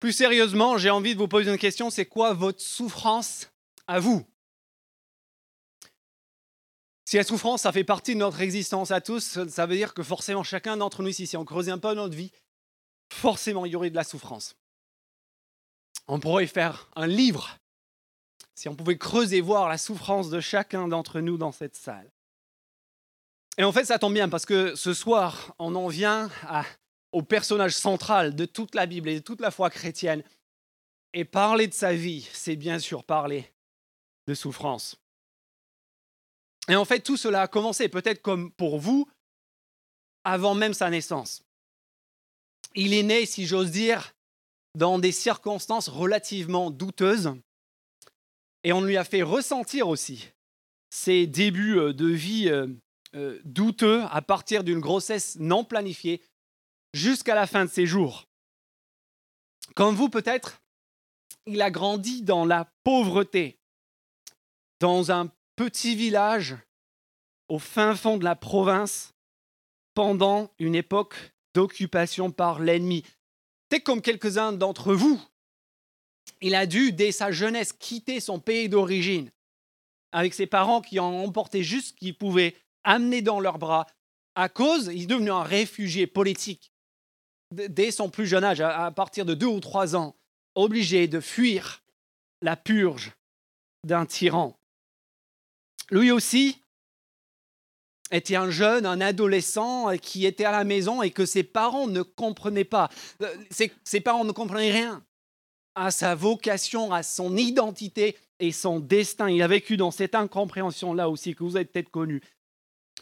Plus sérieusement, j'ai envie de vous poser une question, c'est quoi votre souffrance à vous? Si la souffrance, ça fait partie de notre existence à tous, ça veut dire que forcément chacun d'entre nous ici, si on creusait un peu notre vie, forcément il y aurait de la souffrance. On pourrait faire un livre si on pouvait creuser, voir la souffrance de chacun d'entre nous dans cette salle. Et en fait, ça tombe bien parce que ce soir, on en vient au personnage central de toute la Bible et de toute la foi chrétienne. Et parler de sa vie, c'est bien sûr parler de souffrance. Et en fait, tout cela a commencé, peut-être comme pour vous, avant même sa naissance. Il est né, si j'ose dire, dans des circonstances relativement douteuses. Et on lui a fait ressentir aussi ses débuts euh, de vie euh, euh, douteux à partir d'une grossesse non planifiée jusqu'à la fin de ses jours. Comme vous peut-être, il a grandi dans la pauvreté, dans un petit village au fin fond de la province pendant une époque d'occupation par l'ennemi. C'est comme quelques-uns d'entre vous. Il a dû, dès sa jeunesse, quitter son pays d'origine, avec ses parents qui en emporté juste ce qu'ils pouvaient amener dans leurs bras, à cause, il est devenu un réfugié politique. Dès son plus jeune âge, à partir de deux ou trois ans, obligé de fuir la purge d'un tyran. Lui aussi était un jeune, un adolescent qui était à la maison et que ses parents ne comprenaient pas. Euh, ses, parents ne comprenaient rien à sa vocation, à son identité et son destin. Il a vécu dans cette incompréhension-là aussi que vous avez peut-être connu.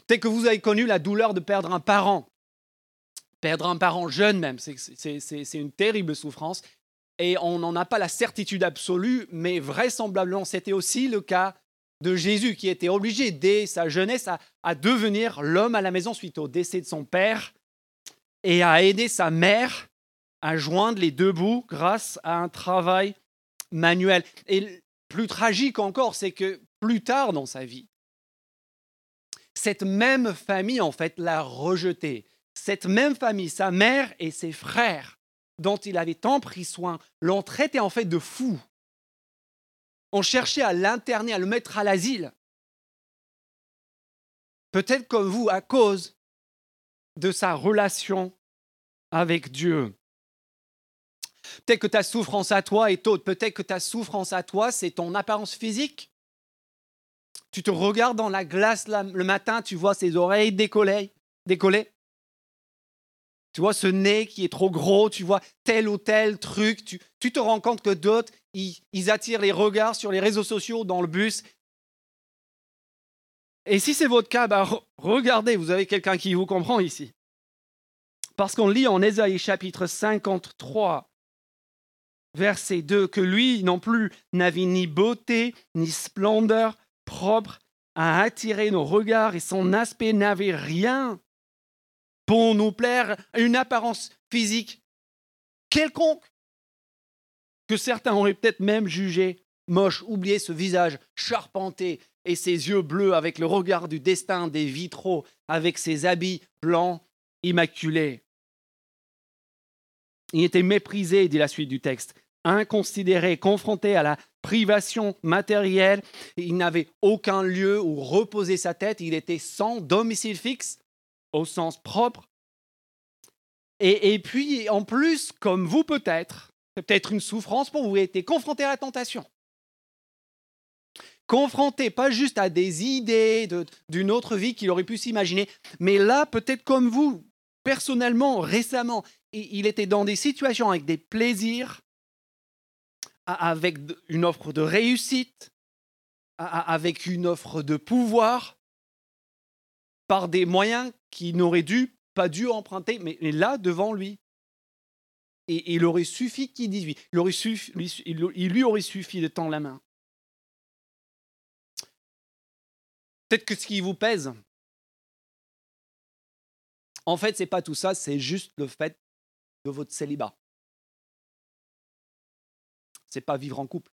Peut-être que vous avez connu la douleur de perdre un parent. Perdre un parent jeune même, c'est une terrible souffrance. Et on n'en a pas la certitude absolue, mais vraisemblablement c'était aussi le cas de Jésus qui était obligé dès sa jeunesse à, devenir l'homme à la maison suite au décès de son père et à aider sa mère à joindre les deux bouts grâce à un travail manuel. Et plus tragique encore, c'est que plus tard dans sa vie, cette même famille, en fait, l'a rejeté. Cette même famille, sa mère et ses frères, dont il avait tant pris soin, l'ont traité en fait de fou. On cherchait à l'interner, à le mettre à l'asile. Peut-être comme vous, à cause de sa relation avec Dieu. Peut-être que ta souffrance à toi est autre. Peut-être que ta souffrance à toi, c'est ton apparence physique. Tu te regardes dans la glace le matin, tu vois ses oreilles décollées, décollées. Tu vois ce nez qui est trop gros, tu vois tel ou tel truc. Tu, te rends compte que d'autres, ils, attirent les regards sur les réseaux sociaux, dans le bus. Et si c'est votre cas, bah, regardez, vous avez quelqu'un qui vous comprend ici. Parce qu'on lit en Ésaïe chapitre 53, verset 2, que lui non plus n'avait ni beauté, ni splendeur propre à attirer nos regards et son aspect n'avait rien pour nous plaire, une apparence physique quelconque, que certains auraient peut-être même jugé moche, oublié ce visage charpenté et ses yeux bleus avec le regard du destin des vitraux, avec ses habits blancs immaculés. Il était méprisé, dit la suite du texte, inconsidéré, confronté à la privation matérielle. Il n'avait aucun lieu où reposer sa tête. Il était sans domicile fixe au sens propre. Et, puis, en plus, comme vous peut-être, c'est peut-être une souffrance pour vous, été confronté à la tentation. Confronté pas juste à des idées d'une autre vie qu'il aurait pu s'imaginer, mais là, peut-être comme vous, personnellement, récemment, il était dans des situations avec des plaisirs, avec une offre de réussite, avec une offre de pouvoir, par des moyens qu'il n'aurait dû, pas dû emprunter, mais là, devant lui. Et, il aurait suffi qu'il dise oui. Il, aurait il lui aurait suffi de tendre la main. Peut-être que ce qui vous pèse, en fait, c'est pas tout ça, c'est juste le fait de votre célibat. C'est pas vivre en couple.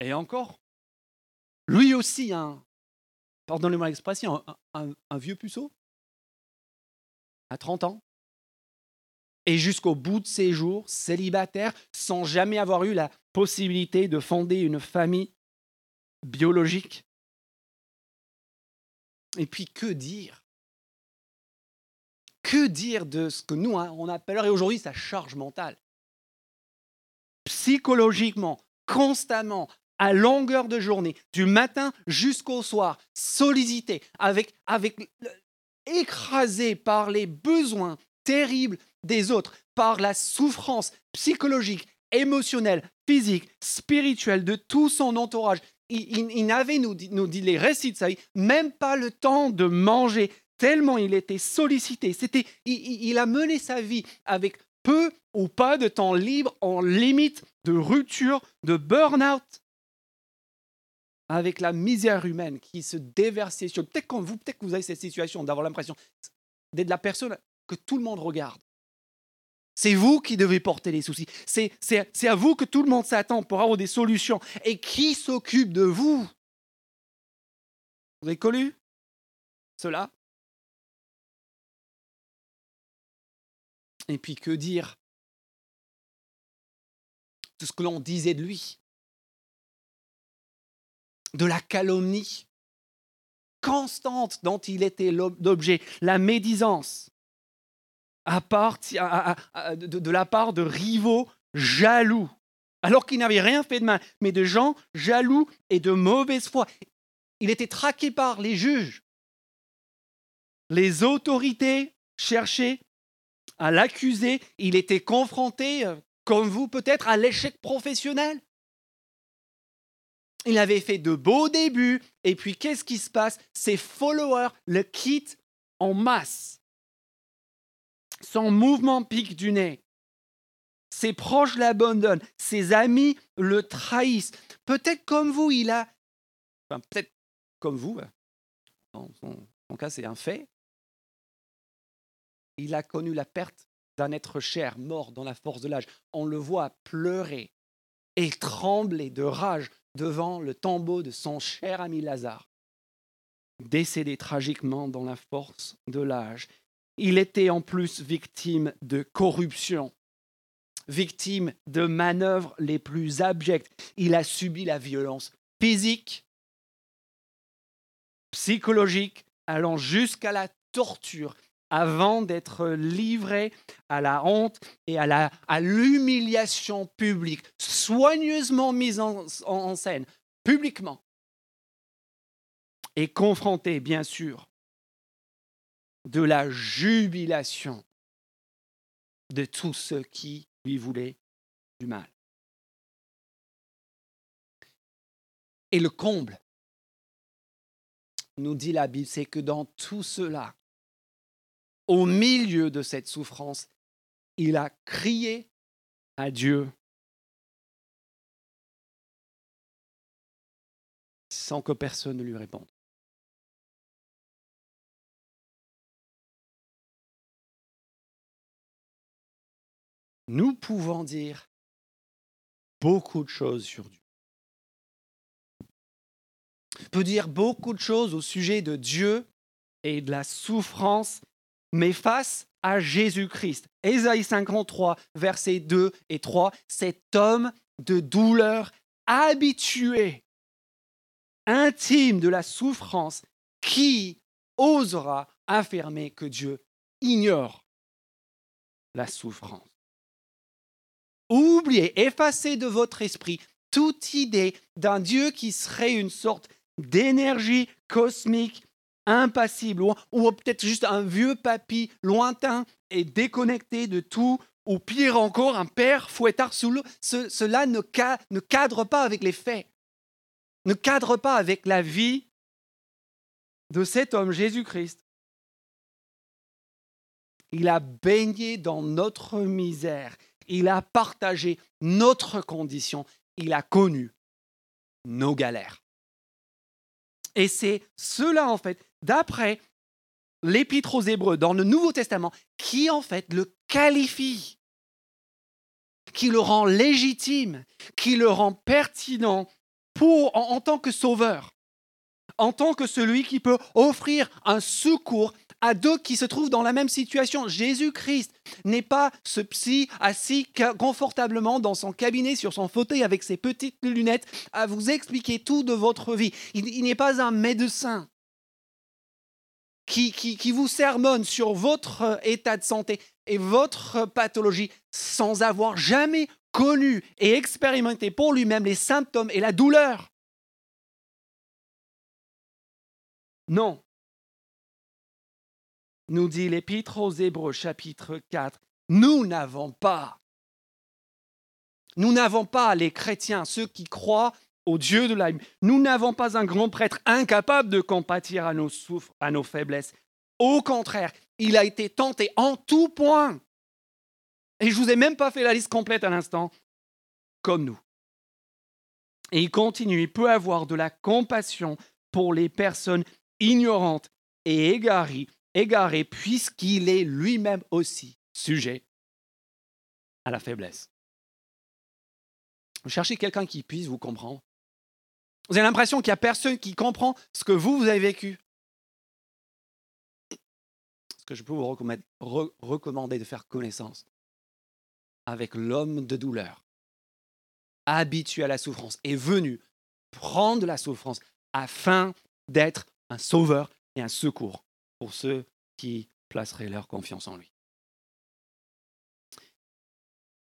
Et encore, lui aussi, hein, pardonnez-moi l'expression, un, vieux puceau à 30 ans. Et jusqu'au bout de ses jours, célibataire, sans jamais avoir eu la possibilité de fonder une famille biologique. Et puis que dire? Que dire de ce que nous, hein, on appellerait aujourd'hui sa charge mentale? Psychologiquement, constamment, à longueur de journée, du matin jusqu'au soir, sollicité, avec, avec écrasé par les besoins terribles des autres, par la souffrance psychologique, émotionnelle, physique, spirituelle de tout son entourage. Il, n'avait, nous nous dit les récits de sa vie, même pas le temps de manger, tellement il était sollicité. C'était, il a mené sa vie avec peu ou pas de temps libre, en limite de rupture, de burn-out avec la misère humaine qui se déversait sur. Peut-être que vous, peut-être que vous avez cette situation d'avoir l'impression d'être la personne que tout le monde regarde. C'est vous qui devez porter les soucis. C'est, c'est à vous que tout le monde s'attend pour avoir des solutions. Et qui s'occupe de vous? Vous avez connu cela? Et puis que dire? De ce que l'on disait de lui de la calomnie constante dont il était l'objet, la médisance, à de, la part de rivaux jaloux, alors qu'il n'avait rien fait de mal, mais de gens jaloux et de mauvaise foi. Il était traqué par les juges. Les autorités cherchaient à l'accuser. Il était confronté, euh, comme vous peut-être, à l'échec professionnel. Il avait fait de beaux débuts, et puis qu'est-ce qui se passe? Ses followers le quittent en masse. Son mouvement pique du nez. Ses proches l'abandonnent, ses amis le trahissent. Peut-être comme vous, il a... Enfin, peut-être comme vous, en son cas c'est un fait. Il a connu la perte d'un être cher, mort dans la force de l'âge. On le voit pleurer et trembler de rage devant le tombeau de son cher ami Lazare, décédé tragiquement dans la force de l'âge. Il était en plus victime de corruption, victime de manœuvres les plus abjectes. Il a subi la violence physique, psychologique, allant jusqu'à la torture avant d'être livré à la honte et à l'humiliation publique, soigneusement mise en, en scène, publiquement, et confronté, bien sûr, de la jubilation de tous ceux qui lui voulaient du mal. Et le comble, nous dit la Bible, c'est que dans tout cela, au milieu de cette souffrance, il a crié à Dieu sans que personne ne lui réponde. Nous pouvons dire beaucoup de choses sur Dieu. On peut dire beaucoup de choses au sujet de Dieu et de la souffrance mais face à Jésus-Christ. Ésaïe 53, versets 2 et 3, cet homme de douleur habitué, intime de la souffrance, qui osera affirmer que Dieu ignore la souffrance. Oubliez, effacez de votre esprit toute idée d'un Dieu qui serait une sorte d'énergie cosmique impassible, ou, peut-être juste un vieux papy lointain et déconnecté de tout, ou pire encore, un père fouettard sous l'eau. cela ne, ne cadre pas avec les faits, ne cadre pas avec la vie de cet homme, Jésus-Christ. Il a baigné dans notre misère, il a partagé notre condition, il a connu nos galères. Et c'est cela, en fait, d'après l'Épître aux Hébreux dans le Nouveau Testament, qui en fait le qualifie, qui le rend légitime, qui le rend pertinent pour, en, tant que sauveur, en tant que celui qui peut offrir un secours à d'autres qui se trouvent dans la même situation. Jésus-Christ n'est pas ce psy assis confortablement dans son cabinet sur son fauteuil avec ses petites lunettes à vous expliquer tout de votre vie. Il, n'est pas un médecin qui, vous sermonne sur votre état de santé et votre pathologie sans avoir jamais connu et expérimenté pour lui-même les symptômes et la douleur. Non. Nous dit l'Épître aux Hébreux chapitre 4, nous n'avons pas, nous n'avons pas les chrétiens, ceux qui croient au Dieu de la nous n'avons pas un grand prêtre incapable de compatir à nos souffres, à nos faiblesses. Au contraire, il a été tenté en tout point. Et je ne vous ai même pas fait la liste complète à l'instant, comme nous. Et il continue, il peut avoir de la compassion pour les personnes ignorante et égaré, égaré puisqu'il est lui-même aussi sujet à la faiblesse. Cherchez quelqu'un qui puisse vous comprendre. Vous avez l'impression qu'il n'y a personne qui comprend ce que vous, vous avez vécu. Ce que je peux vous recommander de faire connaissance avec l'homme de douleur, habitué à la souffrance, est venu prendre la souffrance afin d'être un sauveur et un secours pour ceux qui placeraient leur confiance en lui.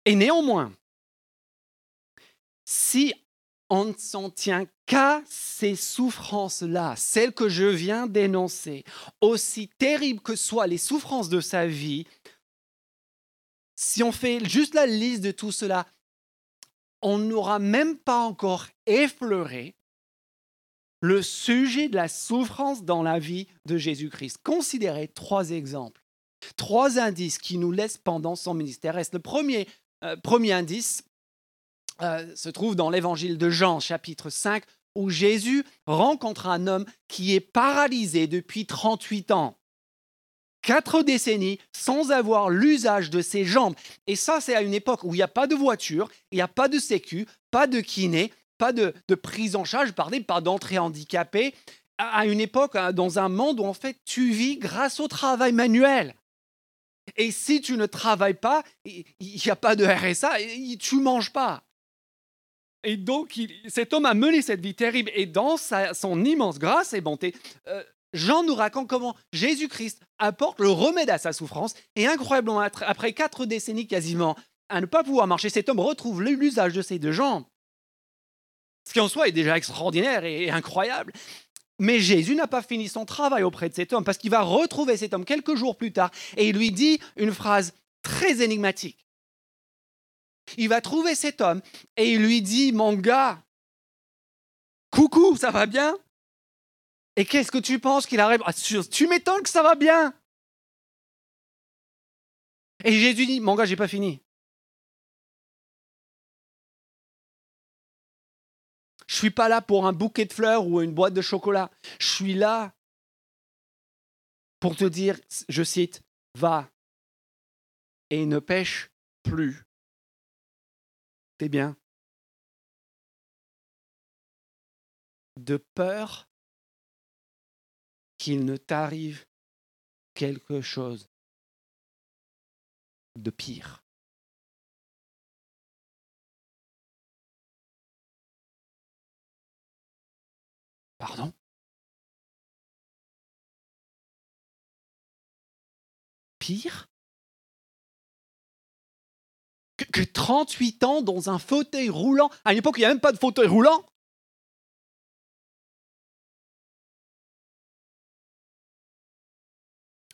Et néanmoins, si on ne s'en tient qu'à ces souffrances-là, celles que je viens d'énoncer, aussi terribles que soient les souffrances de sa vie, si on fait juste la liste de tout cela, on n'aura même pas encore effleuré le sujet de la souffrance dans la vie de Jésus-Christ. Considérez trois exemples, trois indices qui nous laissent pendant son ministère. Le premier, euh, premier indice? Euh, se trouve dans l'évangile de Jean, chapitre 5, où Jésus rencontre un homme qui est paralysé depuis 38 ans. Quatre décennies sans avoir l'usage de ses jambes. Et ça, c'est à une époque où il n'y a pas de voiture, il n'y a pas de sécu, pas de kiné, pas de, prise en charge, pas d'entrée handicapée, à une époque, hein, dans un monde où en fait tu vis grâce au travail manuel. Et si tu ne travailles pas, il n'y a pas de RSA, tu ne manges pas. Et donc, cet homme a mené cette vie terrible. Et dans son immense grâce et bonté, euh, Jean nous raconte comment Jésus-Christ apporte le remède à sa souffrance. Et incroyablement, après quatre décennies quasiment à ne pas pouvoir marcher, cet homme retrouve l'usage de ses deux jambes. Ce qui en soi est déjà extraordinaire et incroyable. Mais Jésus n'a pas fini son travail auprès de cet homme parce qu'il va retrouver cet homme quelques jours plus tard et il lui dit une phrase très énigmatique. Il va trouver cet homme et il lui dit, mon gars, coucou, ça va bien? Et qu'est-ce que tu penses qu'il arrive? Ah, Tu m'étonnes que ça va bien Et Jésus dit, mon gars, j'ai pas fini. Je suis pas là pour un bouquet de fleurs ou une boîte de chocolat. Je suis là pour te dire, je cite, va et ne pêche plus. Bien De peur qu'il ne t'arrive quelque chose de pire. Pardon? Pire? Que, 38 ans dans un fauteuil roulant. À une époque, il n'y a même pas de fauteuil roulant.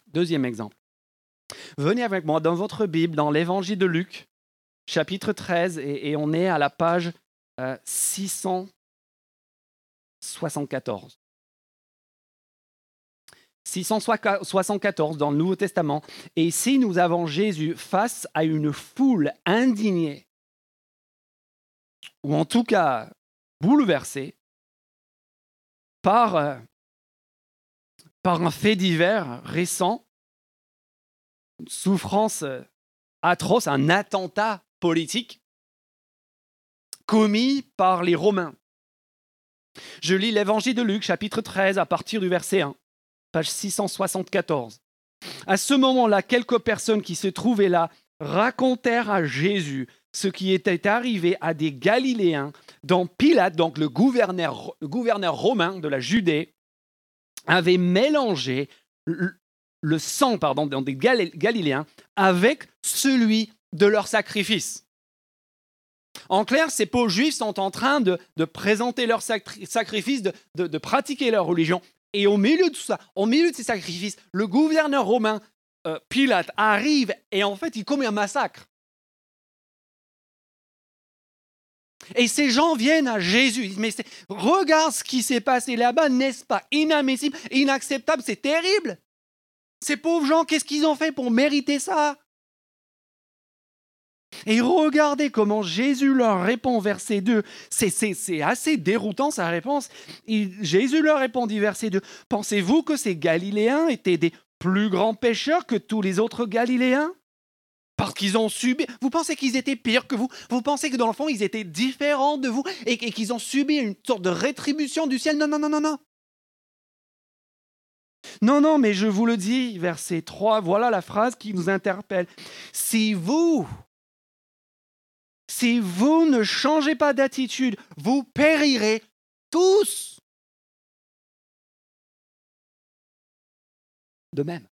Deuxième exemple. Venez avec moi dans votre Bible, dans l'évangile de Luc, chapitre 13, et, on est à la page 600. Euh, 74. 674 dans le Nouveau Testament. Et ici, nous avons Jésus face à une foule indignée, ou en tout cas bouleversée, par, euh, par un fait divers récent, une souffrance euh, atroce, un attentat politique commis par les Romains. Je lis l'évangile de Luc, chapitre 13, à partir du verset 1. Page 674. À ce moment-là, quelques personnes qui se trouvaient là racontèrent à Jésus ce qui était arrivé à des Galiléens dont Pilate, donc le gouverneur, romain de la Judée, avait mélangé le, sang pardon, des Galiléens avec celui de leur sacrifice. En clair, ces pauvres juifs sont en train de, présenter leur sacrifice, de, de, pratiquer leur religion. Et au milieu de tout ça, au milieu de ces sacrifices, le gouverneur romain, euh, Pilate, arrive et en fait, il commet un massacre. Et ces gens viennent à Jésus. Ils disent, mais regarde ce qui s'est passé là-bas, n'est-ce pas inadmissible, inacceptable, c'est terrible. Ces pauvres gens, qu'est-ce qu'ils ont fait pour mériter ça? Et regardez comment Jésus leur répond, verset 2. C'est assez déroutant sa réponse. Jésus leur répondit, verset 2. Pensez-vous que ces Galiléens étaient des plus grands pécheurs que tous les autres Galiléens? Parce qu'ils ont subi. Vous pensez qu'ils étaient pires que vous? Vous pensez que dans le fond, ils étaient différents de vous et, et qu'ils ont subi une sorte de rétribution du ciel? Non, non, non, non, non. Non, non, mais je vous le dis, verset 3, voilà la phrase qui nous interpelle. Si vous, si vous ne changez pas d'attitude, vous périrez tous. De même.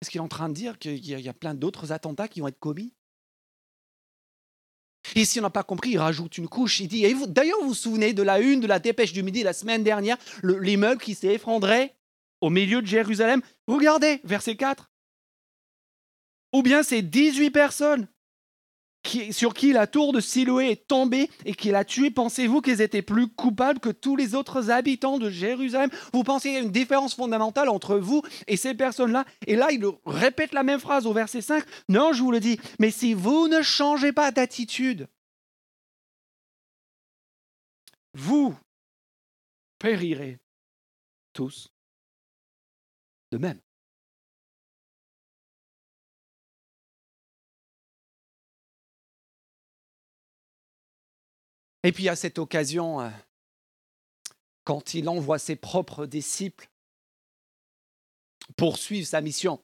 Est-ce qu'il est en train de dire qu'il y a plein d'autres attentats qui vont être commis? Et si on n'a pas compris, il rajoute une couche. Il dit, d'ailleurs, vous vous souvenez de la une de la dépêche du midi la semaine dernière, l'immeuble qui s'est effondré au milieu de Jérusalem? Regardez, verset 4. Ou bien ces 18 personnes sur qui la tour de Siloé est tombée et qui l'a tué, pensez-vous qu'ils étaient plus coupables que tous les autres habitants de Jérusalem? Vous pensez qu'il y a une différence fondamentale entre vous et ces personnes-là? Et là, il répète la même phrase au verset 5. Non, je vous le dis, mais si vous ne changez pas d'attitude, vous périrez tous de même. Et puis à cette occasion, euh, quand il envoie ses propres disciples poursuivre sa mission,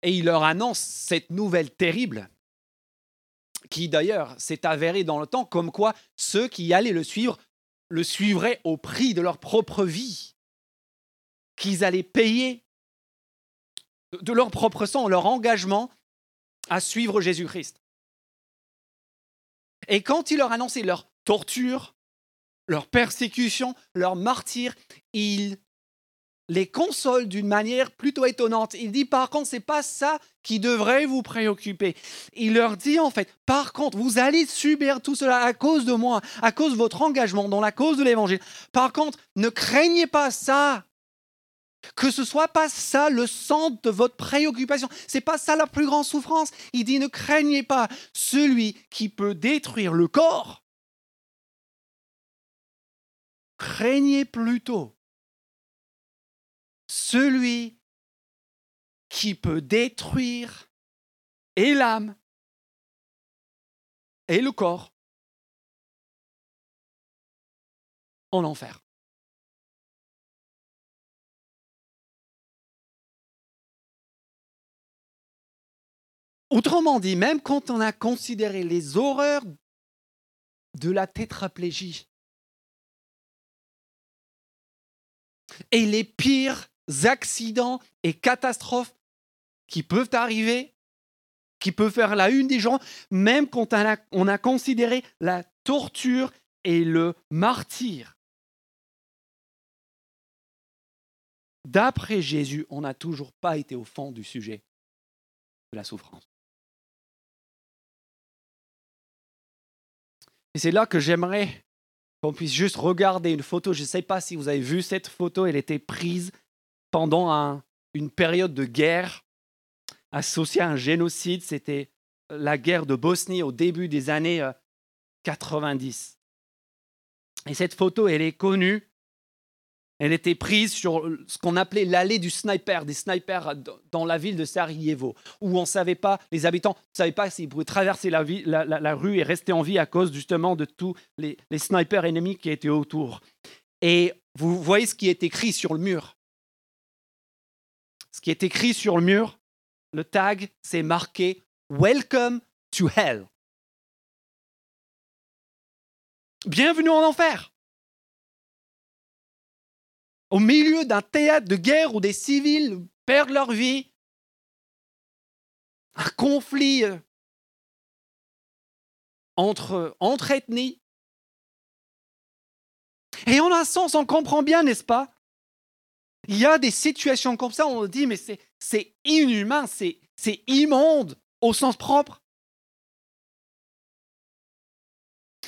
et il leur annonce cette nouvelle terrible, qui d'ailleurs s'est avérée dans le temps comme quoi ceux qui allaient le suivre le suivraient au prix de leur propre vie, qu'ils allaient payer de leur propre sang leur engagement à suivre Jésus-Christ. Et quand il leur annonçait leur torture, leur persécution, leur martyr, il les console d'une manière plutôt étonnante. Il dit par contre, c'est pas ça qui devrait vous préoccuper. Il leur dit en fait, par contre, vous allez subir tout cela à cause de moi, à cause de votre engagement dans la cause de l'évangile. Par contre, ne craignez pas ça. Que ce soit pas ça le centre de votre préoccupation. C'est pas ça la plus grande souffrance. Il dit ne craignez pas celui qui peut détruire le corps. Craignez plutôt celui qui peut détruire et l'âme et le corps en enfer. Autrement dit, même quand on a considéré les horreurs de la tétraplégie et les pires accidents et catastrophes qui peuvent arriver, qui peuvent faire la une des gens, même quand on a, on a considéré la torture et le martyr. D'après Jésus, on n'a toujours pas été au fond du sujet de la souffrance. Et c'est là que j'aimerais qu'on puisse juste regarder une photo. Je ne sais pas si vous avez vu cette photo. Elle était prise pendant une période de guerre associée à un génocide. C'était la guerre de Bosnie au début des années 90. Euh, Et cette photo, elle est connue Elle était prise sur ce qu'on appelait l'allée du sniper, des snipers dans la ville de Sarajevo, où on savait pas, les habitants ne savaient pas s'ils pouvaient traverser la, rue et rester en vie à cause justement de tous les snipers ennemis qui étaient autour. Et vous voyez ce qui est écrit sur le mur. Ce qui est écrit sur le mur, le tag, c'est marqué Welcome to Hell. Bienvenue en enfer au milieu d'un théâtre de guerre où des civils perdent leur vie, un conflit euh, entre, entre ethnies. Et en un sens, on comprend bien, n'est-ce pas? Il y a des situations comme ça, on dit, mais c'est inhumain, c'est immonde au sens propre.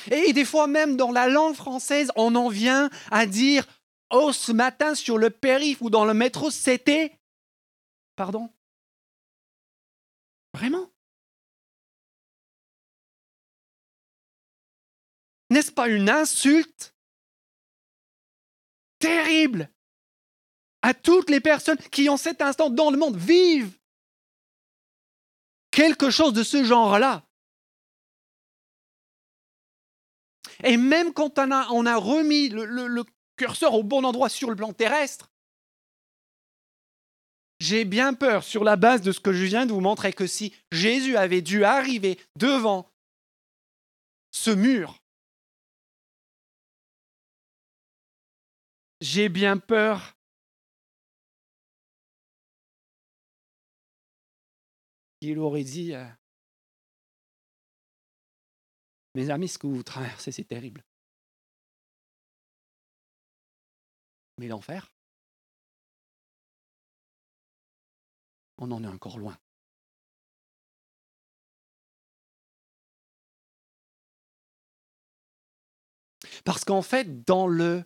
Et des fois même dans la langue française, on en vient à dire Oh, ce matin sur le périph' ou dans le métro, c'était. Pardon? Vraiment? N'est-ce pas une insulte? Terrible! À toutes les personnes qui, en cet instant, dans le monde, vivent quelque chose de ce genre-là. Et même quand on a, remis le, curseur au bon endroit sur le plan terrestre, j'ai bien peur, sur la base de ce que je viens de vous montrer, que si Jésus avait dû arriver devant ce mur, j'ai bien peur qu'il aurait dit, euh, mes amis, ce que vous traversez, c'est terrible. L'enfer, on en est encore loin. Parce qu'en fait, dans le,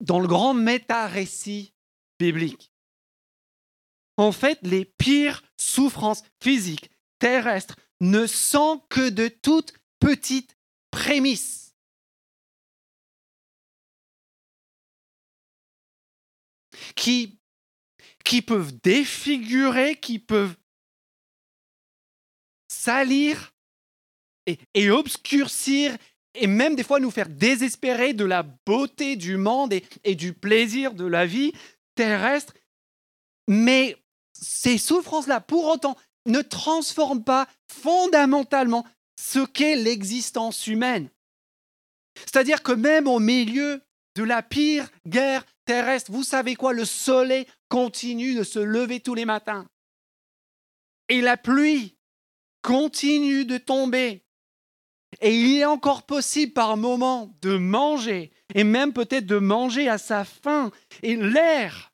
dans le grand méta-récit biblique, en fait, les pires souffrances physiques, terrestres, ne sont que de toutes petites prémices. Qui, qui peuvent défigurer, qui peuvent salir et, obscurcir et même des fois nous faire désespérer de la beauté du monde et du plaisir de la vie terrestre. Mais ces souffrances-là, pour autant, ne transforment pas fondamentalement ce qu'est l'existence humaine. C'est-à-dire que même au milieu de la pire guerre terrestre, vous savez quoi? Le soleil continue de se lever tous les matins. Et la pluie continue de tomber. Et il est encore possible par moments de manger, et même peut-être de manger à sa faim. Et l'air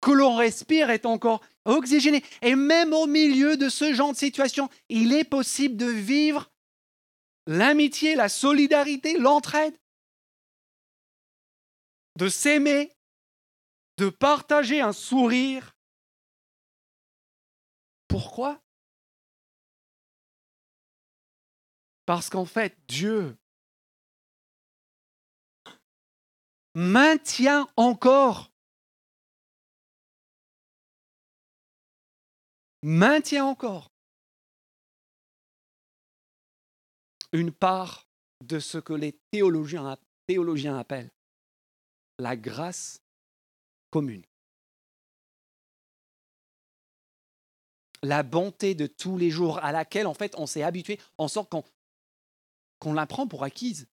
que l'on respire est encore oxygéné. Et même au milieu de ce genre de situation, il est possible de vivre l'amitié, la solidarité, l'entraide, de s'aimer, de partager un sourire. Pourquoi? Parce qu'en fait, Dieu maintient encore, maintient encore une part de ce que les théologiens, appellent la grâce commune. La bonté de tous les jours à laquelle en fait on s'est habitué en sorte qu'on qu'on la prend pour acquise.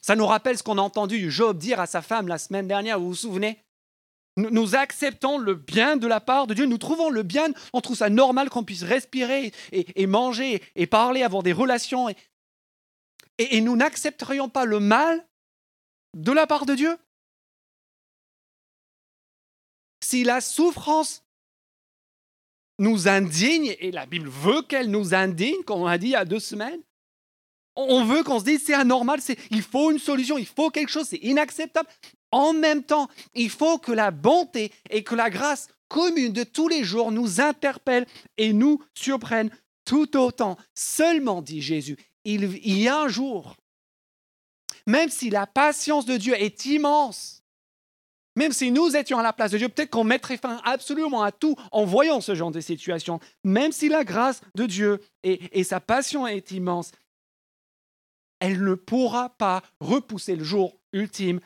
Ça nous rappelle ce qu'on a entendu Job dire à sa femme la semaine dernière, vous vous souvenez? Nous, acceptons le bien de la part de Dieu, nous trouvons le bien, on trouve ça normal qu'on puisse respirer et, manger et parler, avoir des relations. et nous n'accepterions pas le mal de la part de Dieu? Si la souffrance nous indigne, et la Bible veut qu'elle nous indigne, comme on a dit il y a deux semaines, on veut qu'on se dise c'est anormal, il faut une solution, il faut quelque chose, c'est inacceptable. En même temps, il faut que la bonté et que la grâce commune de tous les jours nous interpellent et nous surprennent tout autant. Seulement, dit Jésus, il y a un jour même si la patience de Dieu est immense, même si nous étions à la place de Dieu, peut-être qu'on mettrait fin absolument à tout en voyant ce genre de situation, même si la grâce de Dieu et, sa passion est immense, elle ne pourra pas repousser le jour ultime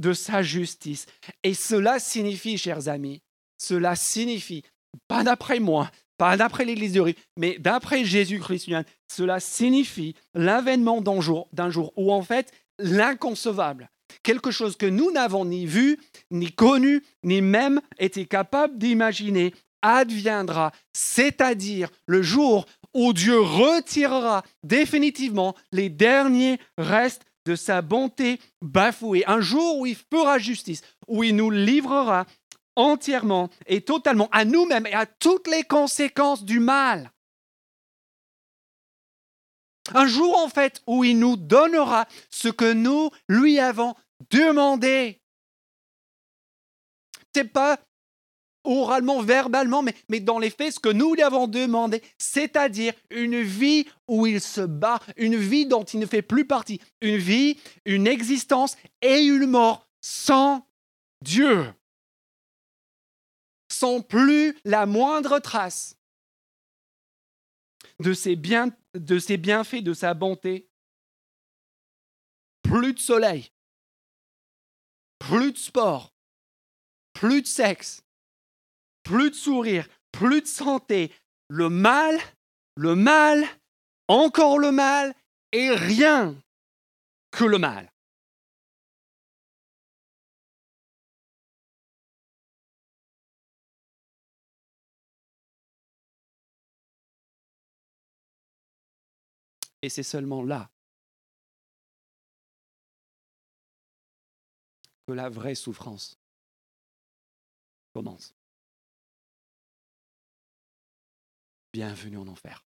de sa justice. Et cela signifie, chers amis, cela signifie, pas d'après moi, pas d'après l'Église de Rue, mais d'après Jésus-Christ, cela signifie l'avènement d'un jour, d'un jour où en fait l'inconcevable, quelque chose que nous n'avons ni vu, ni connu, ni même été capable d'imaginer, adviendra, c'est-à-dire le jour où Dieu retirera définitivement les derniers restes de sa bonté bafouée, un jour où il fera justice, où il nous livrera entièrement et totalement à nous-mêmes et à toutes les conséquences du mal. Un jour en fait où il nous donnera ce que nous lui avons demandé. C'est pas oralement, verbalement, mais, mais dans les faits, ce que nous lui avons demandé, c'est-à-dire une vie où il se bat, une vie dont il ne fait plus partie, une vie, une existence et une mort sans Dieu sans plus la moindre trace de ses, bienfaits, de sa bonté. Plus de soleil, plus de sport, plus de sexe, plus de sourire, plus de santé. Le mal, le mal, encore le mal, et rien que le mal. Et c'est seulement là que la vraie souffrance commence. Bienvenue en enfer.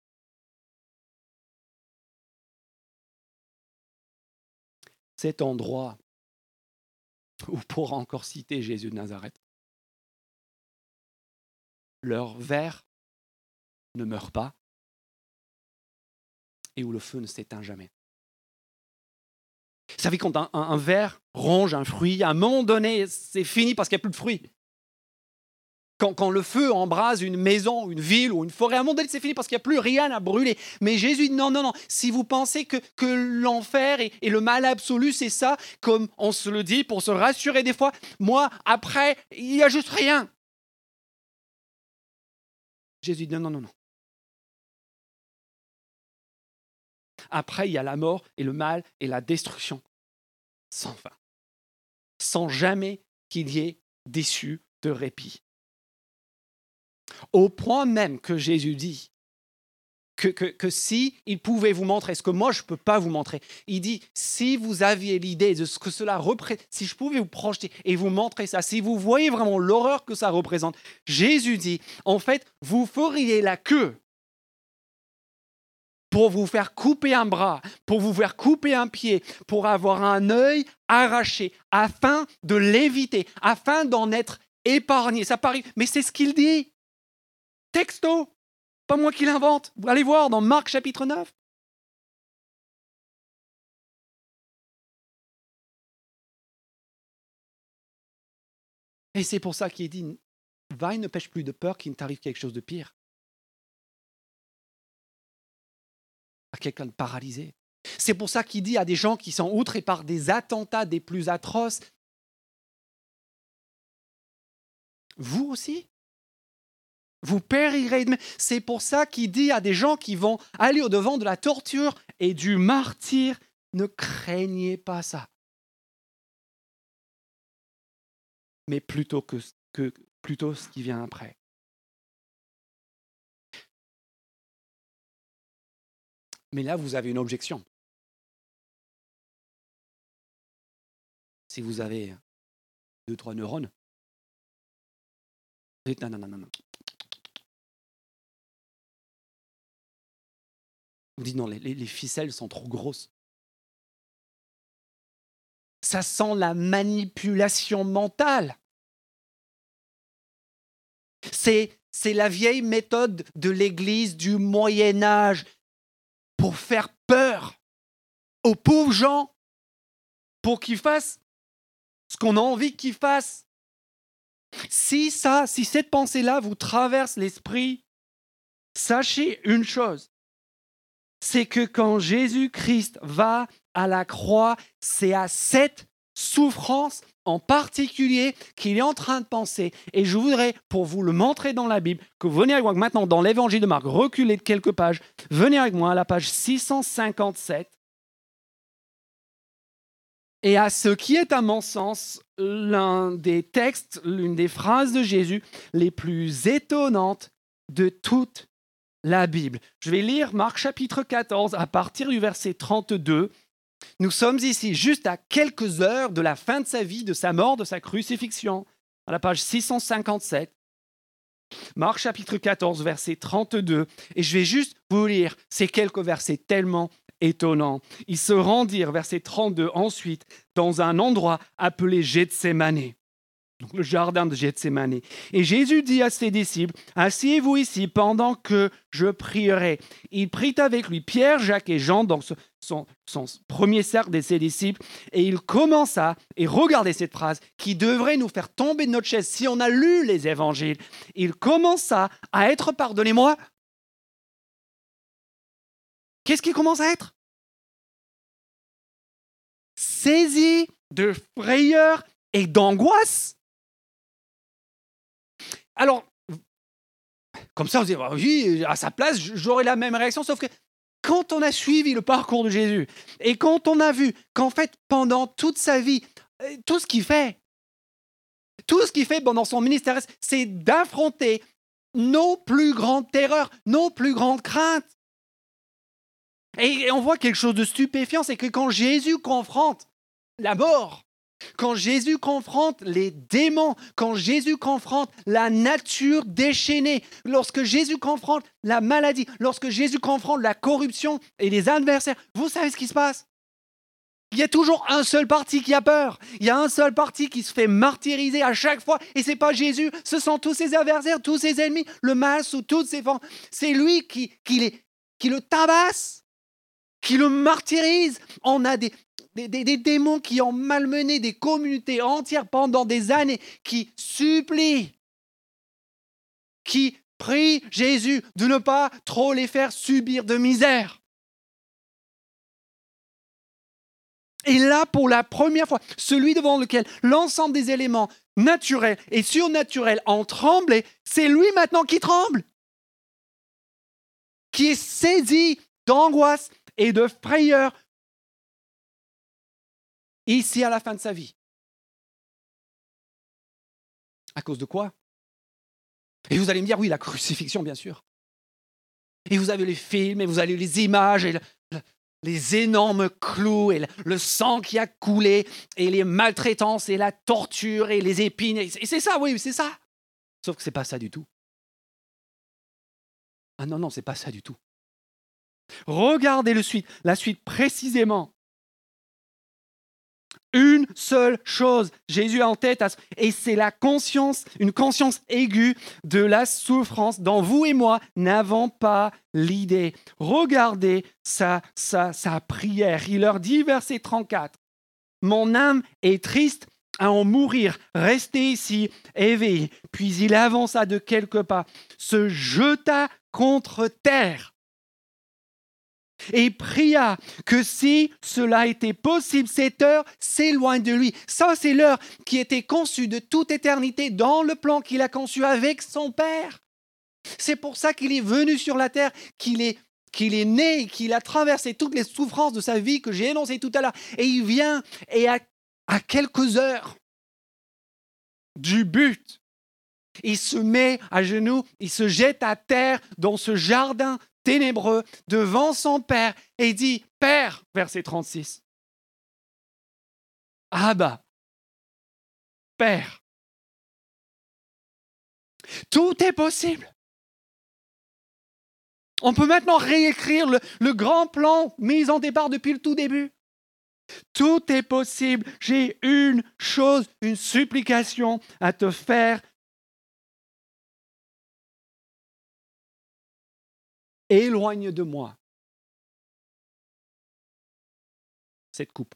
Cet endroit où pourra encore citer Jésus de Nazareth. Leur verre ne meurt pas, et où le feu ne s'éteint jamais. Vous savez, quand un, verre ronge un fruit, à un moment donné, c'est fini parce qu'il n'y a plus de fruits. Quand, le feu embrase une maison, une ville ou une forêt, à un moment donné, c'est fini parce qu'il n'y a plus rien à brûler. Mais Jésus dit non, non, non. Si vous pensez que, que l'enfer et, et, le mal absolu, c'est ça, comme on se le dit pour se rassurer des fois, moi, après, il n'y a juste rien. Jésus dit non, non, non, non. Après, il y a la mort et le mal et la destruction. Sans fin. Sans jamais qu'il y ait d'issue de répit. Au point même que Jésus dit que, que, si il pouvait vous montrer ce que moi je ne peux pas vous montrer, il dit si vous aviez l'idée de ce que cela représente, si je pouvais vous projeter et vous montrer ça, si vous voyez vraiment l'horreur que ça représente, Jésus dit en fait vous feriez la queue pour vous faire couper un bras, pour vous faire couper un pied, pour avoir un œil arraché, afin de l'éviter, afin d'en être épargné. Ça paraît, mais c'est ce qu'il dit. Texto, pas moi qui l'invente. Allez voir dans Marc chapitre 9. Et c'est pour ça qu'il dit, va et ne pêche plus de peur qu'il ne t'arrive quelque chose de pire. À quelqu'un de paralysé. C'est pour ça qu'il dit à des gens qui sont outrés par des attentats des plus atroces, vous aussi, vous périrez. C'est pour ça qu'il dit à des gens qui vont aller au-devant de la torture et du martyr, ne craignez pas ça. Mais plutôt plutôt ce qui vient après. Mais là, vous avez une objection. Si vous avez deux, trois neurones, vous dites non, non, non, non. Vous dites non, les, les ficelles sont trop grosses. Ça sent la manipulation mentale. C'est la vieille méthode de l'Église du Moyen Âge pour faire peur aux pauvres gens pour qu'il fasse ce qu'on a envie qu'il fasse. Si ça, si cette pensée-là vous traverse l'esprit, sachez une chose, c'est que quand Jésus-Christ va à la croix, c'est à cette souffrance en particulier qu'il est en train de penser. Et je voudrais, pour vous le montrer dans la Bible, que vous venez avec moi maintenant dans l'évangile de Marc, reculez de quelques pages, venez avec moi à la page 657. Et à ce qui est, à mon sens, l'un des textes, l'une des phrases de Jésus les plus étonnantes de toute la Bible. Je vais lire Marc chapitre 14 à partir du verset 32. Nous sommes ici juste à quelques heures de la fin de sa vie, de sa mort, de sa crucifixion, à la page 657. Marc chapitre 14, verset 32. Et je vais juste vous lire ces quelques versets tellement étonnants. Ils se rendirent, verset 32, ensuite, dans un endroit appelé Gethsemane le jardin de Gethsemane. Et Jésus dit à ses disciples, Asseyez-vous ici pendant que je prierai. Il prit avec lui Pierre, Jacques et Jean dans son, premier cercle de ses disciples, et il commença, et regardez cette phrase, qui devrait nous faire tomber de notre chaise si on a lu les évangiles, il commença à être, pardonnez-moi, qu'est-ce qu'il commence à être? Saisi de frayeur et d'angoisse. Alors, comme ça, vous dites, oui, à sa place, j'aurais la même réaction, sauf que quand on a suivi le parcours de Jésus et quand on a vu qu'en fait, pendant toute sa vie, euh, tout ce qu'il fait, tout ce qu'il fait pendant son ministère, c'est d'affronter nos plus grandes terreurs, nos plus grandes craintes. Et on voit quelque chose de stupéfiant, c'est que quand Jésus confronte la mort, quand Jésus confronte les démons, quand Jésus confronte la nature déchaînée, lorsque Jésus confronte la maladie, lorsque Jésus confronte la corruption et les adversaires, vous savez ce qui se passe? Il y a toujours un seul parti qui a peur. Il y a un seul parti qui se fait martyriser à chaque fois. Et ce n'est pas Jésus, ce sont tous ses adversaires, tous ses ennemis, le mal sous toutes ses formes. C'est lui qui, qui, qui le tabasse, qui le martyrise. On a des, des, démons qui ont malmené des communautés entières pendant des années, qui supplient, qui prient Jésus de ne pas trop les faire subir de misère. Et là, pour la première fois, celui devant lequel l'ensemble des éléments naturels et surnaturels ont tremblé, c'est lui maintenant qui tremble, qui est saisi d'angoisse et de frayeur ici à la fin de sa vie. À cause de quoi? Et vous allez me dire, oui, la crucifixion, bien sûr. Et vous avez les films, et vous avez les images, et les énormes clous, et le, sang qui a coulé, et les maltraitances, et la torture, et les épines. Et c'est ça, oui, c'est ça. Sauf que c'est pas ça du tout. Ah non, non, c'est pas ça du tout. Regardez le suite, la suite précisément une seule chose. Jésus a en tête, et c'est la conscience, une conscience aiguë de la souffrance dont vous et moi n'avons pas l'idée. Regardez sa, sa, sa prière. Il leur dit, verset 34, Mon âme est triste à en mourir. Restez ici, éveillé. Puis il avança de quelques pas, se jeta contre terre et pria que si cela était possible, cette heure s'éloigne de lui. Ça, c'est l'heure qui était conçue de toute éternité dans le plan qu'il a conçu avec son Père. C'est pour ça qu'il est venu sur la terre, qu'il est qu'il est né, qu'il a traversé toutes les souffrances de sa vie que j'ai énoncées tout à l'heure. Et il vient et à, à quelques heures du but, il se met à genoux, il se jette à terre dans ce jardin ténébreux devant son Père et dit, Père, verset 36, Abba, Père, tout est possible. On peut maintenant réécrire le, le, grand plan mis en départ depuis le tout début. Tout est possible. J'ai une chose, une supplication à te faire éloigne de moi cette coupe.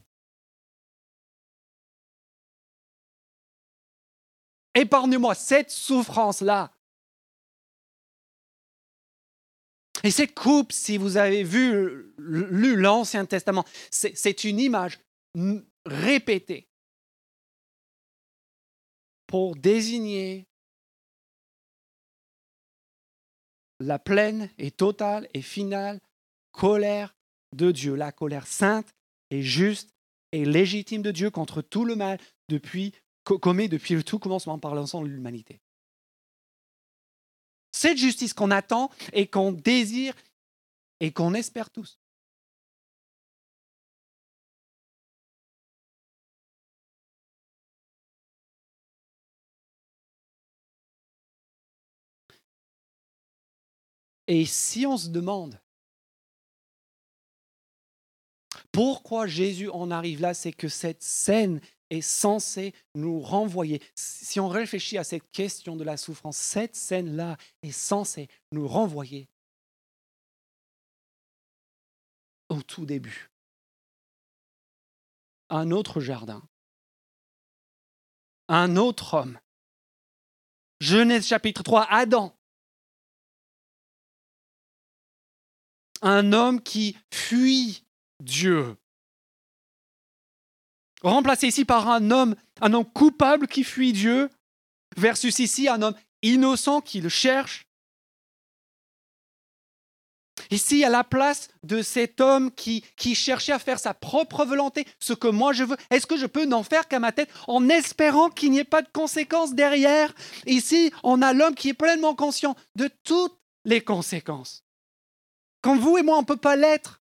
Épargne-moi cette souffrance-là. Et cette coupe, si vous avez vu, lu l'Ancien Testament, c'est une image répétée pour désigner la pleine et totale et finale colère de Dieu, la colère sainte et juste et légitime de Dieu contre tout le mal depuis, commis depuis le tout commencement par l'ensemble de l'humanité. Cette justice qu'on attend et qu'on désire et qu'on espère tous. Et si on se demande pourquoi Jésus en arrive là, c'est que cette scène est censée nous renvoyer. Si on réfléchit à cette question de la souffrance, cette scène-là est censée nous renvoyer au tout début. Un autre jardin, un autre homme. Genèse chapitre 3, Adam. Un homme qui fuit Dieu. Remplacé ici par un homme, un homme coupable qui fuit Dieu, versus ici un homme innocent qui le cherche. Ici, à la place de cet homme qui, qui cherchait à faire sa propre volonté, ce que moi je veux, est-ce que je peux n'en faire qu'à ma tête en espérant qu'il n'y ait pas de conséquences derrière? Ici, on a l'homme qui est pleinement conscient de toutes les conséquences. Quand vous et moi, on ne peut pas l'être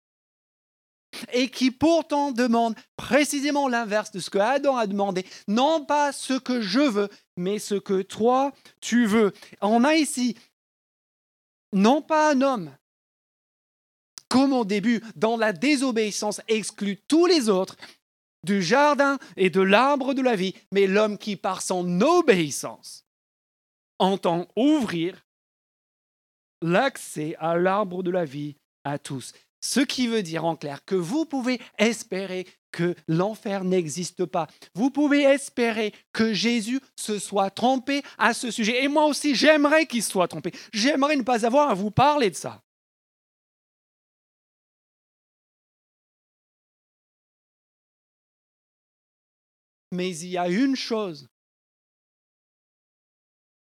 et qui pourtant demande précisément l'inverse de ce que Adam a demandé, non pas ce que je veux, mais ce que toi tu veux. On a ici non pas un homme, comme au début, dans la désobéissance, exclut tous les autres du jardin et de l'arbre de la vie, mais l'homme qui, par son obéissance, entend ouvrir l'accès à l'arbre de la vie à tous. Ce qui veut dire en clair que vous pouvez espérer que l'enfer n'existe pas. Vous pouvez espérer que Jésus se soit trompé à ce sujet. Et moi aussi, j'aimerais qu'il soit trompé. J'aimerais ne pas avoir à vous parler de ça. Mais il y a une chose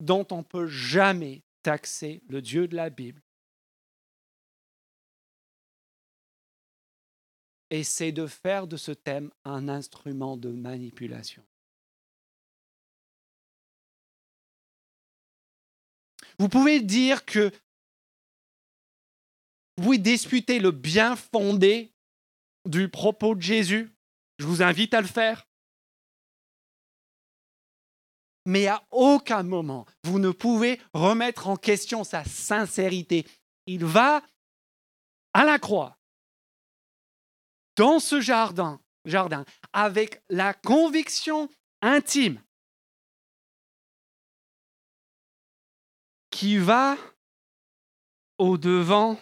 dont on ne peut jamais taxer le Dieu de la Bible, et c'est de faire de ce thème un instrument de manipulation. Vous pouvez dire que vous pouvez disputer le bien fondé du propos de Jésus. Je vous invite à le faire. Mais à aucun moment, vous ne pouvez remettre en question sa sincérité. Il va à la croix dans ce jardin, jardin avec la conviction intime qui va au-devant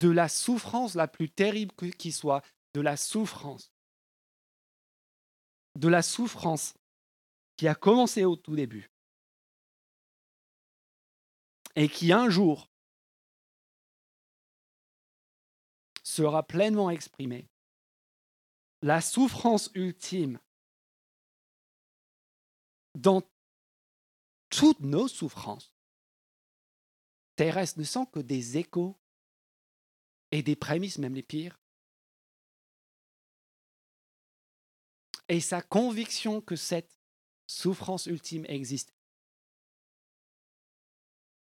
de la souffrance la plus terrible qui soit, de la souffrance, de la souffrance qui a commencé au tout début et qui un jour sera pleinement exprimée. La souffrance ultime dans toutes nos souffrances terrestres ne sont que des échos et des prémices, même les pires. Et sa conviction que cette souffrance ultime existe,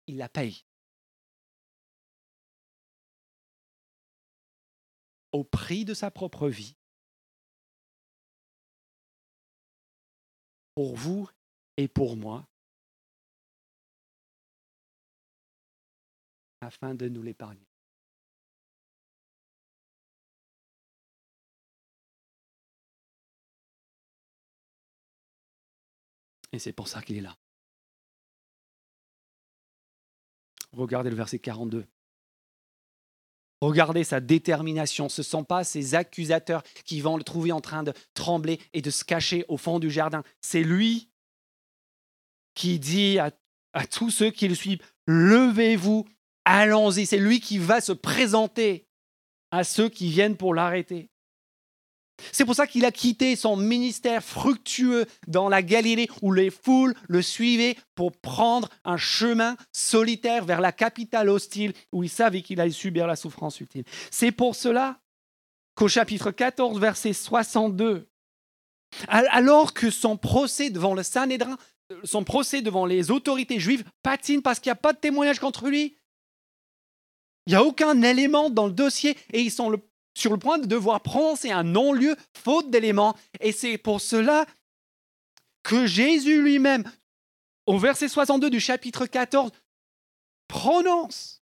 il la paye. au prix de sa propre vie pour vous et pour moi, afin de nous l'épargner. Et c'est pour ça qu'il est là. Regardez le verset 42. Regardez sa détermination. Ce ne sont pas ses accusateurs qui vont le trouver en train de trembler et de se cacher au fond du jardin. C'est lui qui dit à, tous ceux qui le suivent, levez-vous, allons-y. C'est lui qui va se présenter à ceux qui viennent pour l'arrêter. C'est pour ça qu'il a quitté son ministère fructueux dans la Galilée où les foules le suivaient pour prendre un chemin solitaire vers la capitale hostile où il savait qu'il allait subir la souffrance ultime. C'est pour cela qu'au chapitre 14, verset 62, alors que son procès devant le Sanhédrin, son procès devant les autorités juives patine parce qu'il n'y a pas de témoignage contre lui, il n'y a aucun élément dans le dossier et ils sont le sur le point de devoir prononcer un non-lieu faute d'éléments. Et c'est pour cela que Jésus lui-même, au verset 62 du chapitre 14, prononce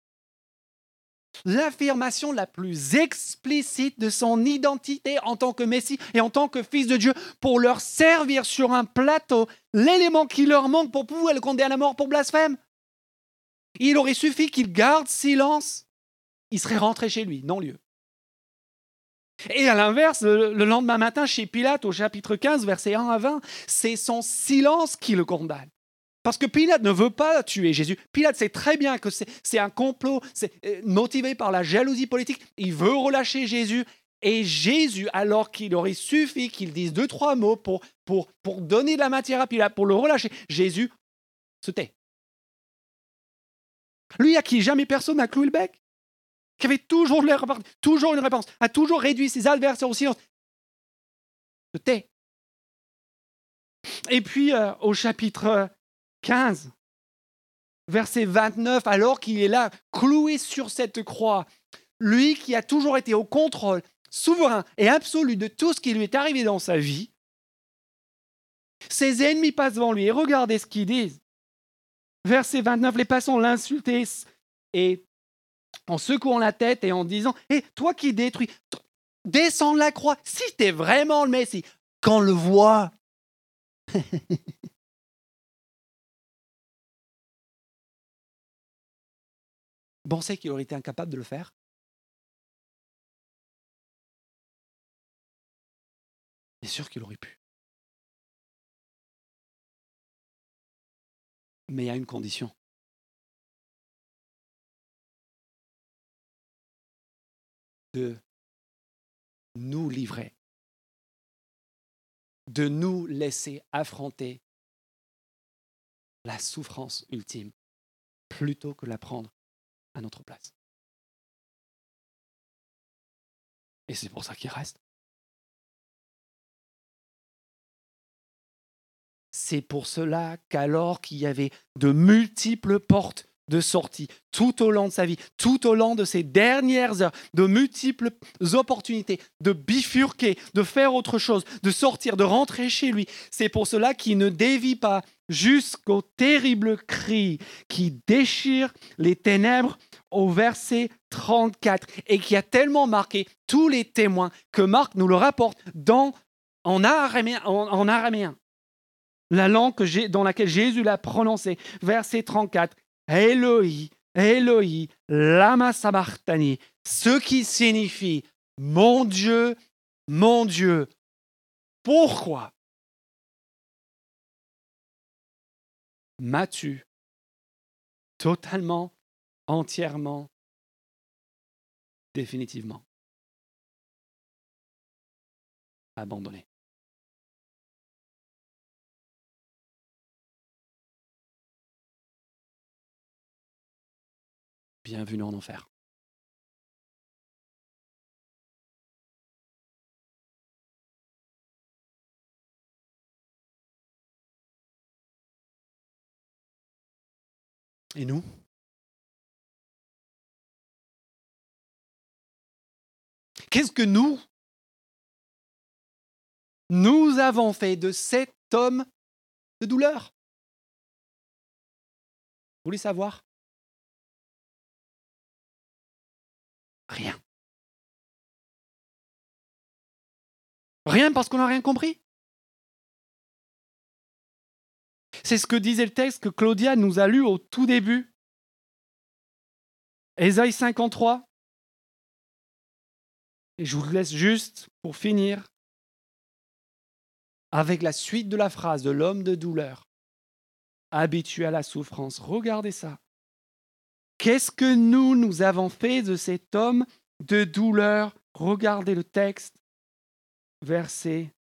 l'affirmation la plus explicite de son identité en tant que Messie et en tant que Fils de Dieu pour leur servir sur un plateau l'élément qui leur manque pour pouvoir le condamner à mort pour blasphème. Il aurait suffi qu'il garde silence, il serait rentré chez lui, non-lieu. Et à l'inverse, le, lendemain matin, chez Pilate, au chapitre 15, versets 1 à 20, c'est son silence qui le condamne. Parce que Pilate ne veut pas tuer Jésus. Pilate sait très bien que c'est un complot, c'est euh, motivé par la jalousie politique. Il veut relâcher Jésus. Et Jésus, alors qu'il aurait suffi qu'il dise deux, trois mots pour, pour, pour donner de la matière à Pilate, pour le relâcher, Jésus se tait. Lui à qui jamais personne n'a cloué le bec qui avait toujours, toujours une réponse, a toujours réduit ses adversaires au silence. Et puis euh, au chapitre 15, verset 29, alors qu'il est là, cloué sur cette croix, lui qui a toujours été au contrôle souverain et absolu de tout ce qui lui est arrivé dans sa vie, ses ennemis passent devant lui et regardez ce qu'ils disent. Verset 29, les passants l'insultaient et en secouant la tête et en disant Hé, toi qui détruis, descends de la croix, si tu es vraiment le Messie, qu'on le voit. Pensez qu'il aurait été incapable de le faire? Bien sûr qu'il aurait pu. Mais il y a une condition. De nous livrer, de nous laisser affronter la souffrance ultime plutôt que la prendre à notre place. Et c'est pour ça qu'il reste. C'est pour cela qu'alors qu'il y avait de multiples portes de sortie tout au long de sa vie, tout au long de ses dernières heures, de multiples opportunités de bifurquer, de faire autre chose, de sortir, de rentrer chez lui. C'est pour cela qu'il ne dévie pas jusqu'au terrible cri qui déchire les ténèbres au verset 34 et qui a tellement marqué tous les témoins que Marc nous le rapporte dans, en, araméen, en, araméen la langue dans laquelle Jésus l'a prononcé, verset 34. Eloi, Eloi, lama sabachthani, ce qui signifie mon Dieu, mon Dieu, pourquoi m'as-tu totalement, entièrement, définitivement abandonné? Bienvenue en enfer. Et nous? Qu'est-ce que nous, nous avons fait de cet homme de douleur. Vous voulez savoir? Rien. Rien parce qu'on n'a rien compris? C'est ce que disait le texte que Claudia nous a lu au tout début. Ésaïe 53. Et je vous laisse juste, pour finir, avec la suite de la phrase de l'homme de douleur, habitué à la souffrance. Regardez ça. Qu'est-ce que nous, nous avons fait de cet homme de douleur? Regardez le texte, verset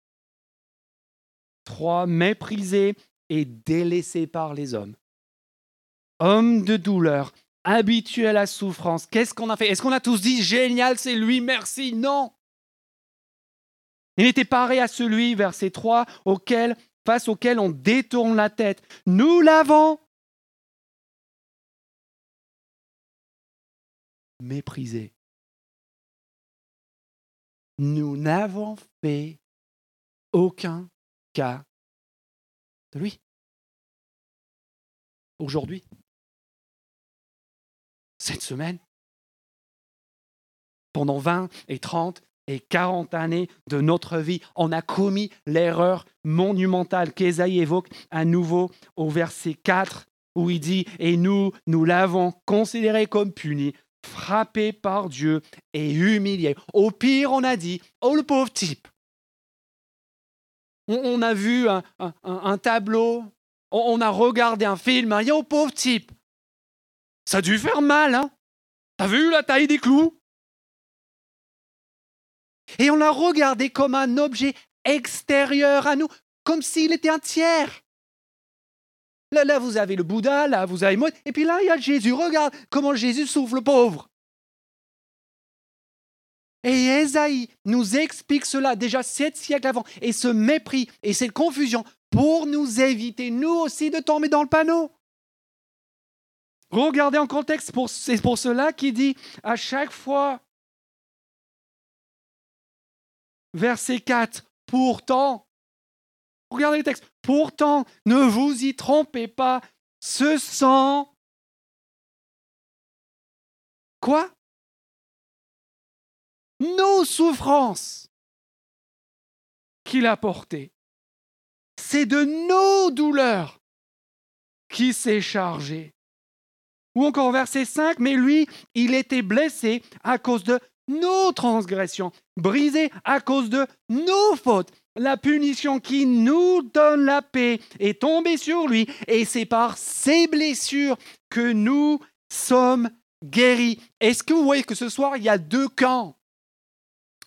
3, méprisé et délaissé par les hommes. Homme de douleur, habitué à la souffrance. Qu'est-ce qu'on a fait? Est-ce qu'on a tous dit génial, c'est lui, merci? Non. Il était paré à celui, verset 3, auquel, face auquel on détourne la tête. Nous l'avons méprisé. Nous n'avons fait aucun cas de lui. Aujourd'hui, cette semaine, pendant 20 et 30 et 40 années de notre vie, on a commis l'erreur monumentale qu'Ésaïe évoque à nouveau au verset 4, où il dit, et nous, nous l'avons considéré comme puni, frappé par Dieu et humilié. Au pire, on a dit, oh le pauvre type. On, a vu un, tableau, on, a regardé un film, a oh pauvre type. Ça a dû faire mal, hein T'as vu la taille des clous? Et on l'a regardé comme un objet extérieur à nous, comme s'il était un tiers. Là, là, vous avez le Bouddha, là, vous avez moi, et puis là, il y a Jésus. Regarde comment Jésus souffle le pauvre. Et Esaïe nous explique cela déjà sept siècles avant, et ce mépris et cette confusion pour nous éviter, nous aussi, de tomber dans le panneau. Regardez en contexte, c'est pour cela qu'il dit à chaque fois, verset 4, pourtant, regardez le texte, pourtant, ne vous y trompez pas, ce sang, quoi? Nos souffrances qu'il a portées. C'est de nos douleurs qui s'est chargé. Ou encore verset 5, mais lui, il était blessé à cause de nos transgressions, brisé à cause de nos fautes. La punition qui nous donne la paix est tombée sur lui et c'est par ses blessures que nous sommes guéris. Est-ce que vous voyez que ce soir, il y a deux camps?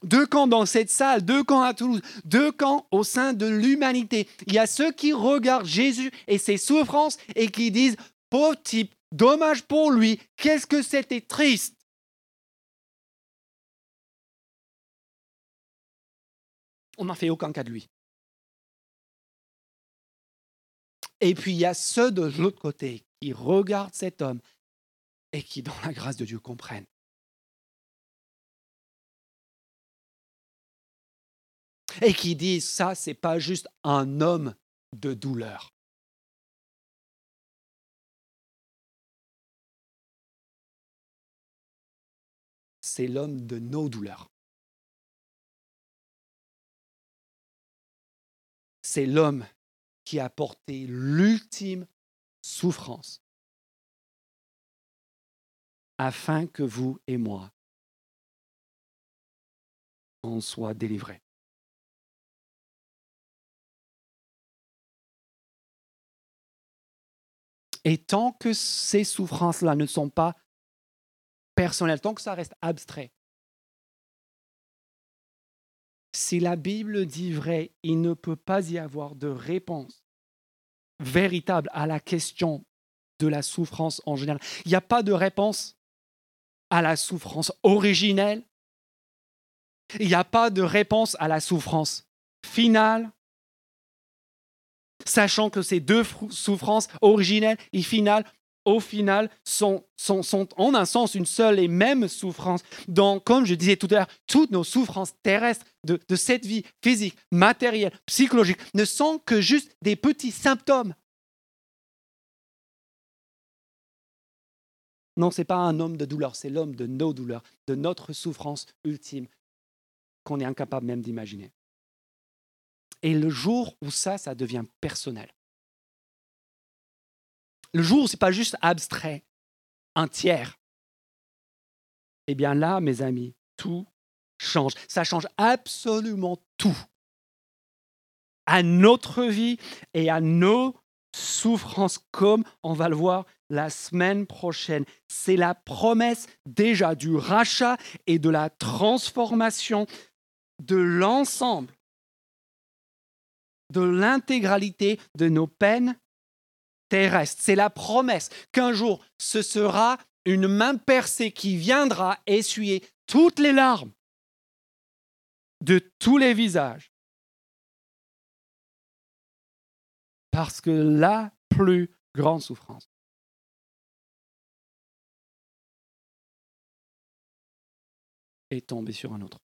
Deux camps dans cette salle, deux camps à Toulouse, deux camps au sein de l'humanité. Il y a ceux qui regardent Jésus et ses souffrances et qui disent, pauvre type, Dommage pour lui. Qu'est-ce que c'était triste? On n'a fait aucun cas de lui. Et puis il y a ceux de l'autre côté qui regardent cet homme et qui, dans la grâce de Dieu, comprennent. Et qui disent, ça, c'est pas juste un homme de douleur. c'est l'homme de nos douleurs. C'est l'homme qui a porté l'ultime souffrance afin que vous et moi en soient délivrés. Et tant que ces souffrances-là ne sont pas personnel, tant que ça reste abstrait. Si la Bible dit vrai, il ne peut pas y avoir de réponse véritable à la question de la souffrance en général. Il n'y a pas de réponse à la souffrance originelle. Il n'y a pas de réponse à la souffrance finale. Sachant que ces deux souffrances originelles et finales au final, sont, en un sens une seule et même souffrance. Donc, comme je disais tout à l'heure, toutes nos souffrances terrestres de, de cette vie physique, matérielle, psychologique, ne sont que juste des petits symptômes. Non, ce n'est pas un homme de douleur, c'est l'homme de nos douleurs, de notre souffrance ultime qu'on est incapable même d'imaginer. Et le jour où ça, ça devient personnel, le jour où ce n'est pas juste abstrait, un tiers, eh bien là, mes amis, tout change. Ça change absolument tout à notre vie et à nos souffrances, comme on va le voir la semaine prochaine. C'est la promesse déjà du rachat et de la transformation de l'ensemble, de l'intégralité de nos peines terrestres. C'est la promesse qu'un jour, ce sera une main percée qui viendra essuyer toutes les larmes de tous les visages Parce que la plus grande souffrance est tombée sur un autre.